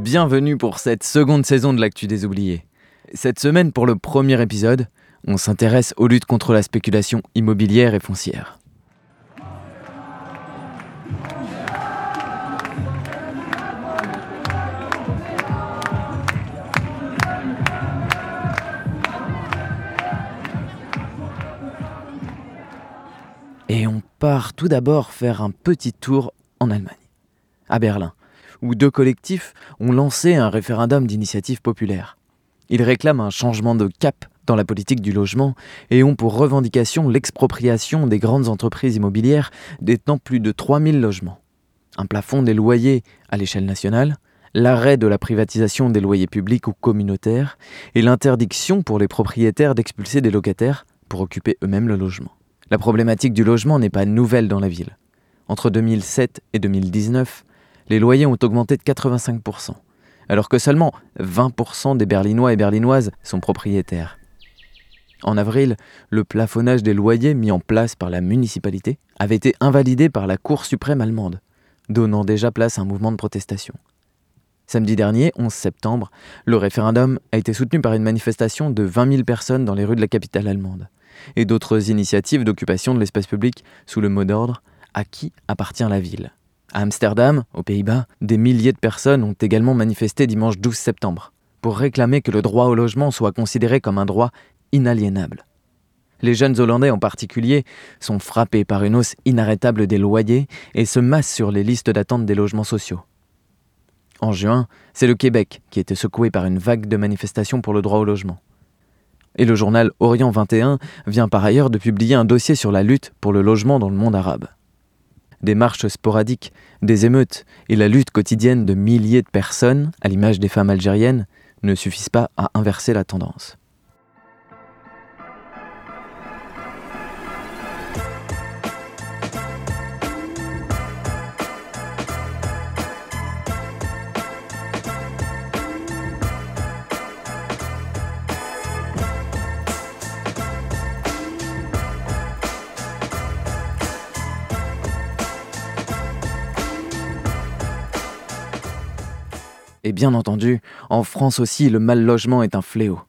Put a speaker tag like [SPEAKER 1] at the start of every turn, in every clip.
[SPEAKER 1] Bienvenue pour cette seconde saison de l'actu des oubliés. Cette semaine, pour le premier épisode, on s'intéresse aux luttes contre la spéculation immobilière et foncière. Et on part tout d'abord faire un petit tour en Allemagne, à Berlin, où deux collectifs ont lancé un référendum d'initiative populaire. Ils réclament un changement de cap dans la politique du logement et ont pour revendication l'expropriation des grandes entreprises immobilières détenant plus de 3000 logements, un plafond des loyers à l'échelle nationale, l'arrêt de la privatisation des loyers publics ou communautaires et l'interdiction pour les propriétaires d'expulser des locataires pour occuper eux-mêmes le logement. La problématique du logement n'est pas nouvelle dans la ville. Entre 2007 et 2019, les loyers ont augmenté de 85%, alors que seulement 20% des Berlinois et Berlinoises sont propriétaires. En avril, le plafonnage des loyers mis en place par la municipalité avait été invalidé par la Cour suprême allemande, donnant déjà place à un mouvement de protestation. Samedi dernier, 11 septembre, le référendum a été soutenu par une manifestation de 20 000 personnes dans les rues de la capitale allemande et d'autres initiatives d'occupation de l'espace public sous le mot d'ordre À qui appartient la ville? À Amsterdam, aux Pays-Bas, des milliers de personnes ont également manifesté dimanche 12 septembre pour réclamer que le droit au logement soit considéré comme un droit inaliénable. Les jeunes Hollandais en particulier sont frappés par une hausse inarrêtable des loyers et se massent sur les listes d'attente des logements sociaux. En juin, c'est le Québec qui était secoué par une vague de manifestations pour le droit au logement. Et le journal Orient 21 vient par ailleurs de publier un dossier sur la lutte pour le logement dans le monde arabe. Des marches sporadiques, des émeutes et la lutte quotidienne de milliers de personnes, à l'image des femmes algériennes, ne suffisent pas à inverser la tendance. Et bien entendu, en France aussi, le mal logement est un fléau.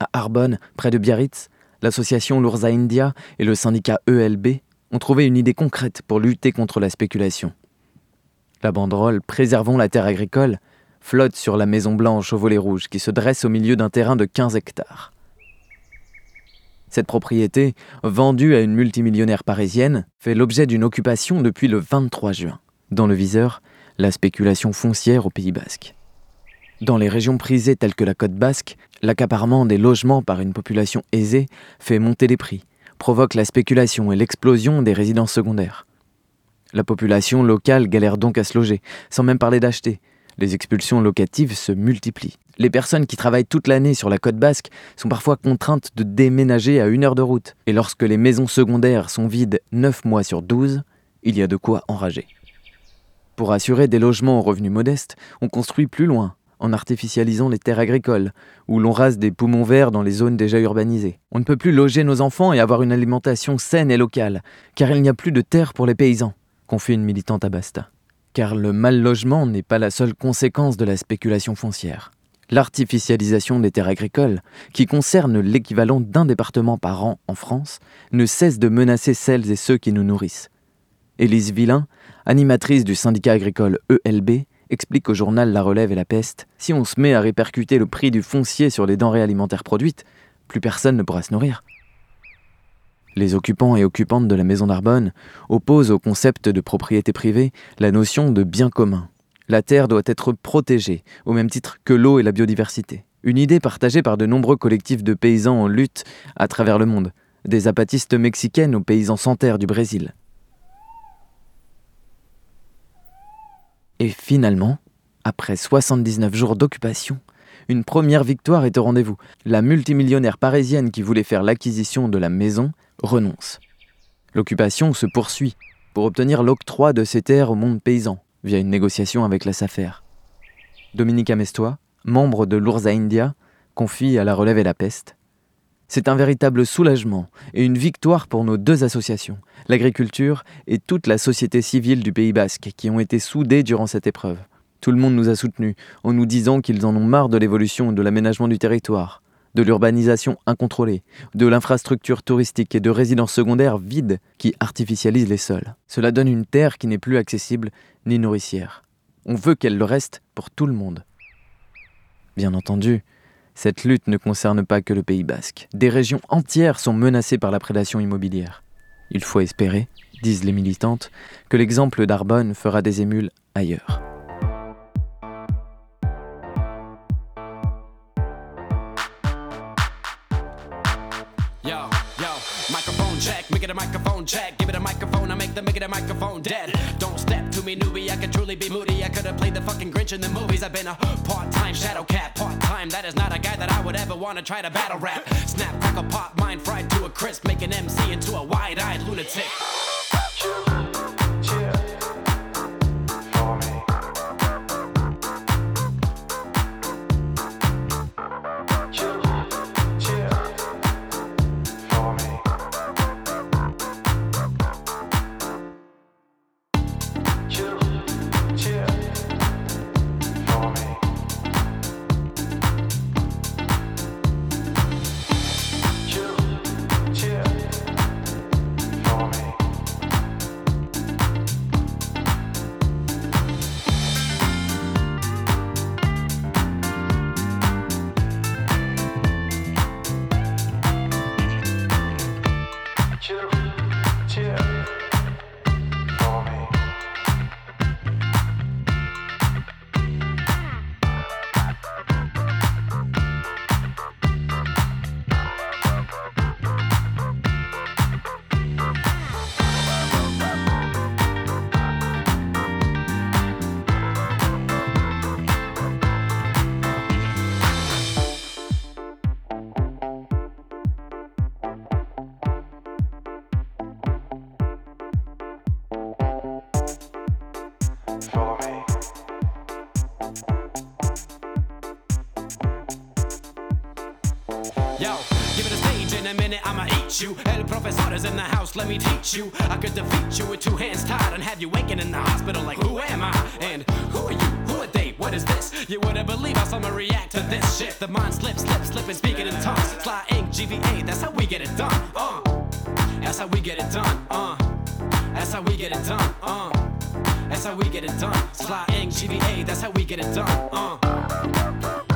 [SPEAKER 1] À Arbonne, près de Biarritz, l'association Lourza India et le syndicat ELB ont trouvé une idée concrète pour lutter contre la spéculation. La banderole Préservons la terre agricole flotte sur la maison blanche au volet rouge qui se dresse au milieu d'un terrain de 15 hectares. Cette propriété, vendue à une multimillionnaire parisienne, fait l'objet d'une occupation depuis le 23 juin. Dans le viseur, la spéculation foncière au Pays basque. Dans les régions prisées telles que la côte basque, l'accaparement des logements par une population aisée fait monter les prix, provoque la spéculation et l'explosion des résidences secondaires. La population locale galère donc à se loger, sans même parler d'acheter. Les expulsions locatives se multiplient. Les personnes qui travaillent toute l'année sur la côte basque sont parfois contraintes de déménager à une heure de route. Et lorsque les maisons secondaires sont vides 9 mois sur 12, il y a de quoi enrager. Pour assurer des logements aux revenus modestes, on construit plus loin, en artificialisant les terres agricoles, où l'on rase des poumons verts dans les zones déjà urbanisées. On ne peut plus loger nos enfants et avoir une alimentation saine et locale, car il n'y a plus de terre pour les paysans, confie une militante à Basta. Car le mal logement n'est pas la seule conséquence de la spéculation foncière. L'artificialisation des terres agricoles, qui concerne l'équivalent d'un département par an en France, ne cesse de menacer celles et ceux qui nous nourrissent. Élise Villain, animatrice du syndicat agricole ELB, explique au journal La Relève et la Peste, si on se met à répercuter le prix du foncier sur les denrées alimentaires produites, plus personne ne pourra se nourrir. Les occupants et occupantes de la maison d'Arbonne opposent au concept de propriété privée la notion de bien commun. La terre doit être protégée, au même titre que l'eau et la biodiversité. Une idée partagée par de nombreux collectifs de paysans en lutte à travers le monde, des apatistes mexicaines aux paysans sans terre du Brésil. Et finalement, après 79 jours d'occupation, une première victoire est au rendez-vous. La multimillionnaire parisienne qui voulait faire l'acquisition de la maison renonce. L'occupation se poursuit pour obtenir l'octroi de ces terres au monde paysan via une négociation avec la SAFER. Dominique Amestois, membre de l'Ourza India, confie à la relève et la peste. C'est un véritable soulagement et une victoire pour nos deux associations, l'agriculture et toute la société civile du Pays basque, qui ont été soudées durant cette épreuve. Tout le monde nous a soutenus en nous disant qu'ils en ont marre de l'évolution et de l'aménagement du territoire, de l'urbanisation incontrôlée, de l'infrastructure touristique et de résidences secondaires vides qui artificialisent les sols. Cela donne une terre qui n'est plus accessible ni nourricière. On veut qu'elle le reste pour tout le monde. Bien entendu, cette lutte ne concerne pas que le Pays basque. Des régions entières sont menacées par la prédation immobilière. Il faut espérer, disent les militantes, que l'exemple d'Arbonne fera des émules ailleurs.
[SPEAKER 2] check. Give it a microphone, I make the make it a microphone dead. Don't step to me, newbie. I could truly be moody. I could have played the fucking Grinch in the movies. I've been a part time shadow part That is not a guy that I would ever want to try to battle rap. Snap, crackle, pop, mind fried to a crisp, make an MC into a wide eyed lunatic. Eat you. El professor is in the house, let me teach you. I could defeat you with two hands tied and have you waking in the hospital like, who am I? And who are you? Who are they? What is this? You wouldn't believe how someone react to this shit. The mind slips, slips, slipping, speaking in tongues. Sly ink, GVA, that's how we get it done. Uh, that's how we get it done. Uh, that's how we get it done. Uh, that's how we get it done. Sly ink, GVA, that's how we get it done. Uh.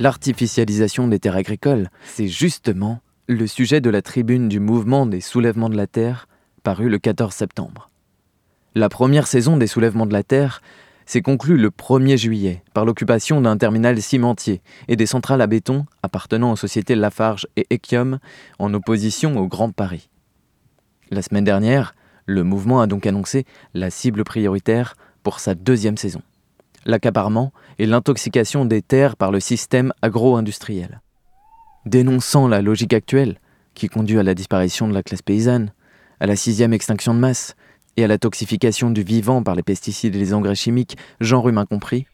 [SPEAKER 1] L'artificialisation des terres agricoles, c'est justement le sujet de la tribune du mouvement des soulèvements de la terre, paru le 14 septembre. La première saison des soulèvements de la terre s'est conclue le 1er juillet par l'occupation d'un terminal cimentier et des centrales à béton appartenant aux sociétés Lafarge et Echium en opposition au Grand Paris. La semaine dernière, le mouvement a donc annoncé la cible prioritaire pour sa deuxième saison l'accaparement et l'intoxication des terres par le système agro-industriel. Dénonçant la logique actuelle, qui conduit à la disparition de la classe paysanne, à la sixième extinction de masse et à la toxification du vivant par les pesticides et les engrais chimiques, genre humain compris,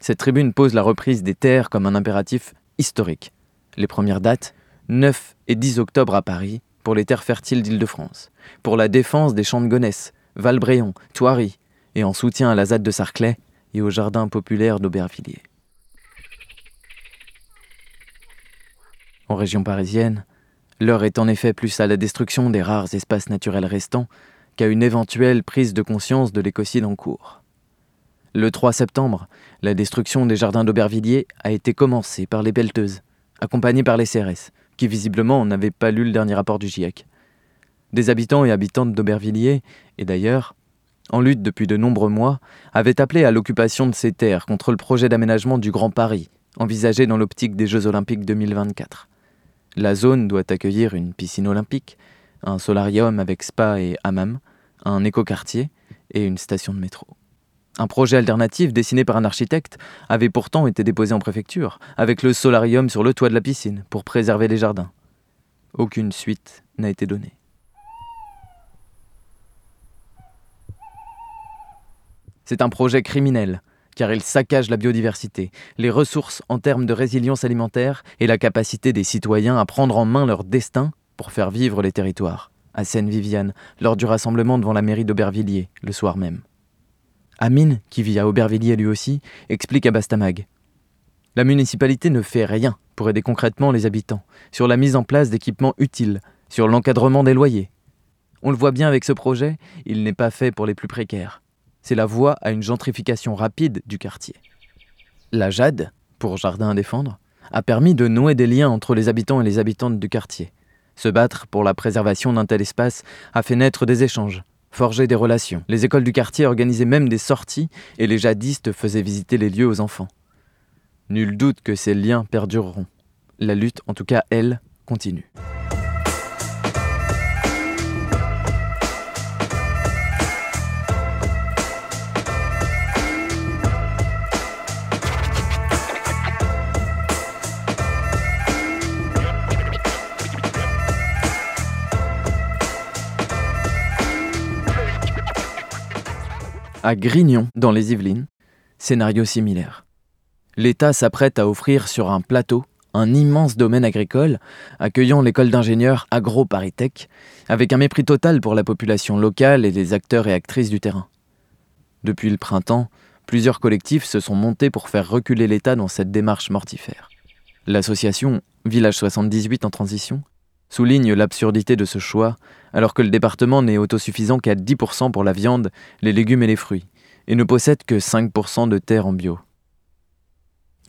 [SPEAKER 1] cette tribune pose la reprise des terres comme un impératif historique. Les premières dates, 9 et 10 octobre à Paris, pour les terres fertiles d'Île-de-France, pour la défense des champs de Gonesse, Valbréon, Thoiry, et en soutien à la ZAD de Sarclay, et au jardin populaire d'Aubervilliers. En région parisienne, l'heure est en effet plus à la destruction des rares espaces naturels restants qu'à une éventuelle prise de conscience de l'écocide en cours. Le 3 septembre, la destruction des jardins d'Aubervilliers a été commencée par les pelleteuses, accompagnées par les CRS, qui visiblement n'avaient pas lu le dernier rapport du GIEC. Des habitants et habitantes d'Aubervilliers, et d'ailleurs, en lutte depuis de nombreux mois, avaient appelé à l'occupation de ces terres contre le projet d'aménagement du Grand Paris, envisagé dans l'optique des Jeux Olympiques 2024. La zone doit accueillir une piscine olympique, un solarium avec spa et hammam, un écoquartier et une station de métro. Un projet alternatif dessiné par un architecte avait pourtant été déposé en préfecture, avec le solarium sur le toit de la piscine, pour préserver les jardins. Aucune suite n'a été donnée. C'est un projet criminel, car il saccage la biodiversité, les ressources en termes de résilience alimentaire et la capacité des citoyens à prendre en main leur destin pour faire vivre les territoires, à Seine-Viviane, lors du rassemblement devant la mairie d'Aubervilliers, le soir même. Amine, qui vit à Aubervilliers lui aussi, explique à Bastamag. La municipalité ne fait rien pour aider concrètement les habitants, sur la mise en place d'équipements utiles, sur l'encadrement des loyers. On le voit bien avec ce projet, il n'est pas fait pour les plus précaires. C'est la voie à une gentrification rapide du quartier. La JAD, pour Jardin à défendre, a permis de nouer des liens entre les habitants et les habitantes du quartier. Se battre pour la préservation d'un tel espace a fait naître des échanges, forger des relations. Les écoles du quartier organisaient même des sorties et les jadistes faisaient visiter les lieux aux enfants. Nul doute que ces liens perdureront. La lutte, en tout cas elle, continue. À Grignon, dans les Yvelines, scénario similaire. L'État s'apprête à offrir sur un plateau un immense domaine agricole, accueillant l'école d'ingénieurs AgroParisTech, avec un mépris total pour la population locale et les acteurs et actrices du terrain. Depuis le printemps, plusieurs collectifs se sont montés pour faire reculer l'État dans cette démarche mortifère. L'association Village 78 en transition souligne l'absurdité de ce choix, alors que le département n'est autosuffisant qu'à 10% pour la viande, les légumes et les fruits, et ne possède que 5% de terres en bio.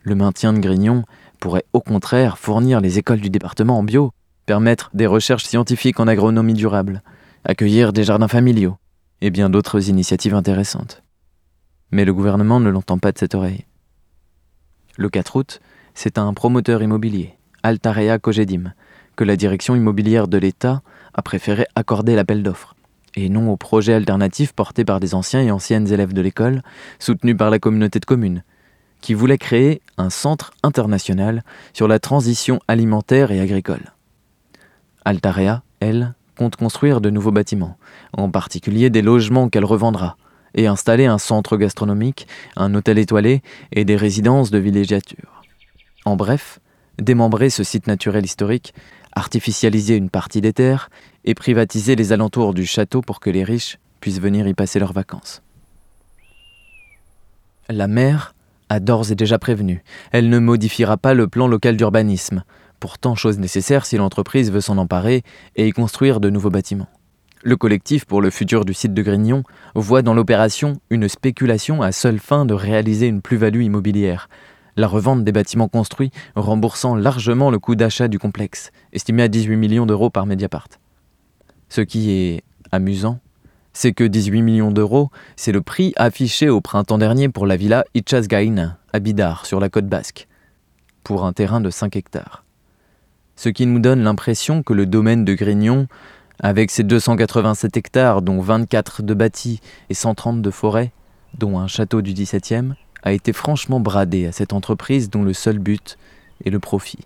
[SPEAKER 1] Le maintien de Grignon pourrait au contraire fournir les écoles du département en bio, permettre des recherches scientifiques en agronomie durable, accueillir des jardins familiaux, et bien d'autres initiatives intéressantes. Mais le gouvernement ne l'entend pas de cette oreille. Le 4 août, c'est un promoteur immobilier, Altarea Cogedim, que la direction immobilière de l'État a préféré accorder l'appel d'offres, et non au projet alternatif porté par des anciens et anciennes élèves de l'école, soutenus par la communauté de communes, qui voulait créer un centre international sur la transition alimentaire et agricole. Altarea, elle, compte construire de nouveaux bâtiments, en particulier des logements qu'elle revendra, et installer un centre gastronomique, un hôtel étoilé et des résidences de villégiature. En bref, démembrer ce site naturel historique artificialiser une partie des terres et privatiser les alentours du château pour que les riches puissent venir y passer leurs vacances. La maire a d'ores et déjà prévenu, elle ne modifiera pas le plan local d'urbanisme, pourtant chose nécessaire si l'entreprise veut s'en emparer et y construire de nouveaux bâtiments. Le collectif pour le futur du site de Grignon voit dans l'opération une spéculation à seule fin de réaliser une plus-value immobilière, la revente des bâtiments construits remboursant largement le coût d'achat du complexe, estimé à 18 millions d'euros par Mediapart. Ce qui est amusant, c'est que 18 millions d'euros, c'est le prix affiché au printemps dernier pour la villa Ichasgain, à Bidar, sur la côte basque, pour un terrain de 5 hectares. Ce qui nous donne l'impression que le domaine de Grignon, avec ses 287 hectares, dont 24 de bâtis et 130 de forêts, dont un château du XVIIe, a été franchement bradé à cette entreprise dont le seul but est le profit.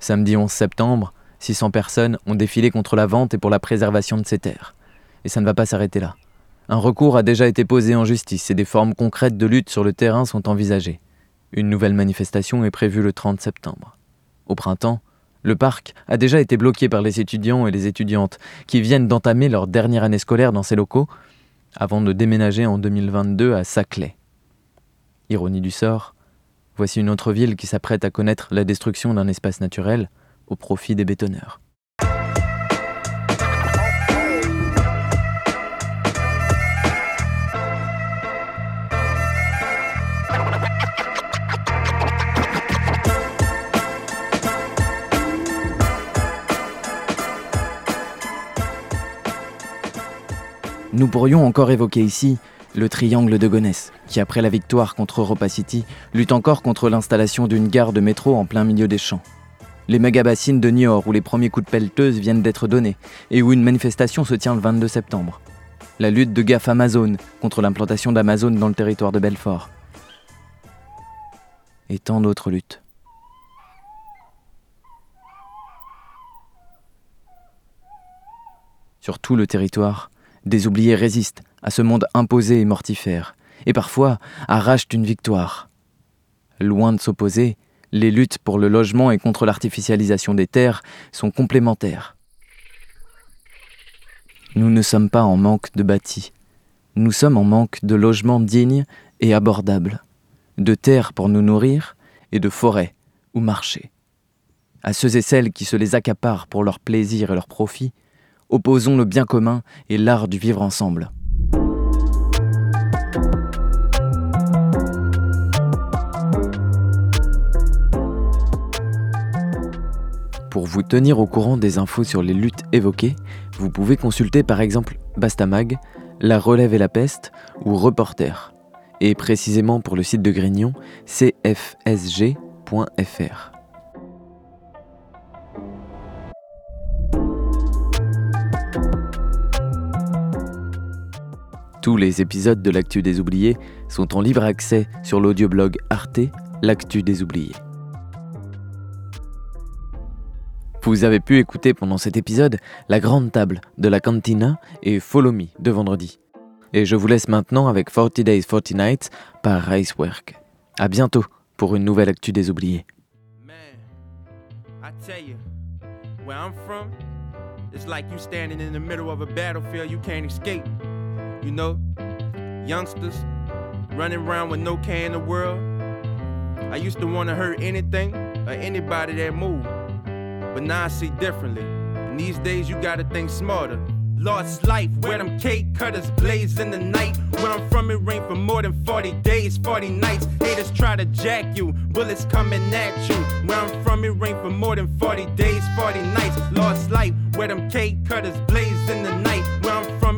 [SPEAKER 1] Samedi 11 septembre, 600 personnes ont défilé contre la vente et pour la préservation de ces terres. Et ça ne va pas s'arrêter là. Un recours a déjà été posé en justice et des formes concrètes de lutte sur le terrain sont envisagées. Une nouvelle manifestation est prévue le 30 septembre. Au printemps, le parc a déjà été bloqué par les étudiants et les étudiantes qui viennent d'entamer leur dernière année scolaire dans ces locaux avant de déménager en 2022 à Saclay. Ironie du sort, voici une autre ville qui s'apprête à connaître la destruction d'un espace naturel au profit des bétonneurs.
[SPEAKER 3] Nous pourrions encore évoquer ici le triangle de Gonesse, qui après la victoire contre Europa City, lutte encore contre l'installation d'une gare de métro en plein milieu des champs. Les méga-bassines de Niort où les premiers coups de pelleteuse viennent d'être donnés et où une manifestation se tient le 22 septembre. La lutte de GAF Amazon contre l'implantation d'Amazon dans le territoire de Belfort. Et tant d'autres luttes. Sur tout le territoire, des oubliés résistent à ce monde imposé et mortifère, et parfois arrachent une victoire. Loin de s'opposer, les luttes pour le logement et contre l'artificialisation des terres sont complémentaires. Nous ne sommes pas en manque de bâtis, nous sommes en manque de logements dignes et abordables, de terres pour nous nourrir et de forêts où marcher. À ceux et celles qui se les accaparent pour leur plaisir et leur profit, opposons le bien commun et l'art du vivre ensemble. Pour vous tenir au courant des infos sur les luttes évoquées, vous pouvez consulter par exemple Bastamag, La Relève et la Peste ou Reporter, et précisément pour le site de Grignon, cfsg.fr. Tous les épisodes de l'Actu des Oubliés sont en libre accès sur l'audioblog Arte, L'Actu des Oubliés. Vous avez pu écouter pendant cet épisode La Grande Table de la Cantina et Follow Me de vendredi. Et je vous laisse maintenant avec 40 Days 40 Nights par Racework. A bientôt pour une nouvelle actu des oubliés. You know, youngsters running around with no care in the world. I used to want to hurt anything or anybody that moved. But now I see differently. And these days you gotta think smarter. Lost life, where them cake cutters blaze in the night. Where I'm from, it rained for more than 40 days, 40 nights. Haters try to jack you, bullets coming at you. Where I'm from, it rained for more than 40 days, 40 nights. Lost life, where them cake cutters blaze in the night.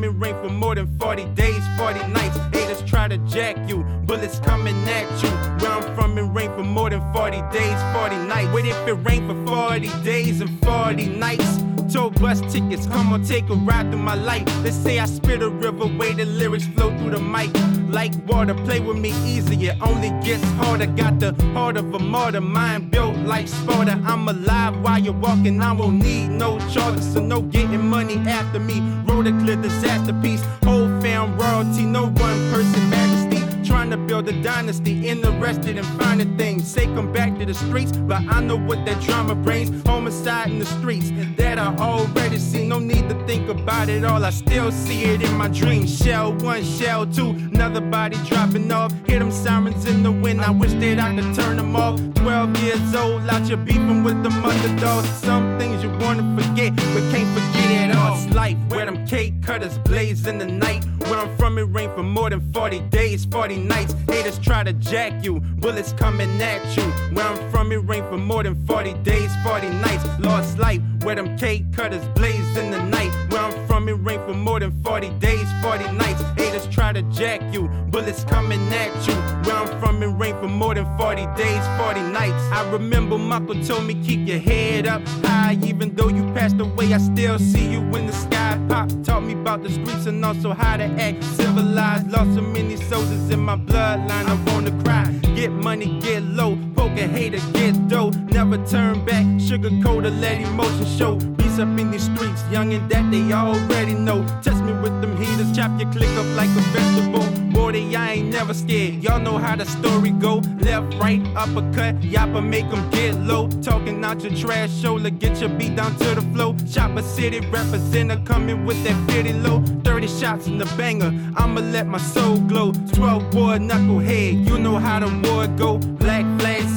[SPEAKER 3] It rained for more than 40 days, 40 nights. Haters try to jack you, bullets coming at you. Where I'm from, it rained for more than 40 days, 40 nights. What if it rained for 40 days and 40 nights? Told bus tickets, come on, take a ride through my life. They say I spit a river, way the lyrics flow through the mic. Like water, play with me easy, only gets harder. Got the heart of a martyr, mind built like Sparta. I'm alive while you're walking, I won't need no charges, so no getting money after me. Road a clear disaster piece, whole fam royalty, no one person majesty. Trying to build a dynasty, interested in finding things. Say come back to the streets, but I know what that drama brings. Homicide in the streets, that I already see. No need to think about it all, I still see it in my dreams. Shell one, shell two, another body dropping off. Hear them sirens in the wind, I wish that I could turn them off. 12 years old, out here beefing with them underdogs. Some things you wanna forget, but can't forget it all. It's life where them cake cutters blaze in the night. Where I'm from, it rained for more than 40 days, 40 nights. Haters try to jack you, bullets coming at you. Where I'm from, it rained for more than 40 days, 40 nights. Lost life, where them cake cutters blaze in the night. Where I'm from, it rained for more than 40 days, 40 nights. Haters try to jack you, bullets coming at you. Where I'm from, it rained for more than 40 days, 40 nights. I remember Michael told me keep your head up high, even though you passed away. I still see you in the sky. Pop taught me about the streets and also how to act civilized. Lost so many soldiers in my bloodline. I wanna cry. Get money, get low. Poke a hater, get dough. Never turn back. Sugar coat or let emotion show. Up in these streets, young and that they already know. Test me with them heaters, chop your click up like a vegetable. Boy, I ain't never scared. Y'all know how the story go. Left, right, uppercut, yappa make them get low. Talking out your trash shoulder, get your beat down to the flow. Chopper City representative coming with that 50 low. 30 shots in the banger, I'ma let my soul glow. 12 boy knucklehead, you know how the war go. Black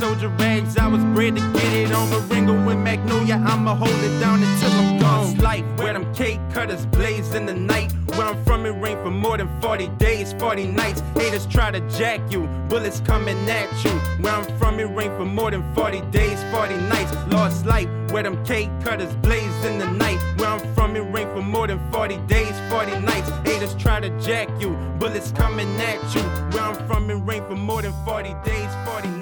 [SPEAKER 3] soldier rags, I was bred to get it on Maringo and Magnolia. I'ma hold it down until I'm gone. Life where them cake cutters blaze in the night. Where I'm from, it rained for more than 40 days, 40 nights. Haters try to jack you, bullets coming at you. Where I'm from, it rained for more than 40 days, 40 nights. Lost life, where them cake cutters blaze in the night. Where I'm from, it rained for more than 40 days, 40 nights. Haters try to jack you. Bullets coming at you. Where I'm from, it rain for more than 40 days, 40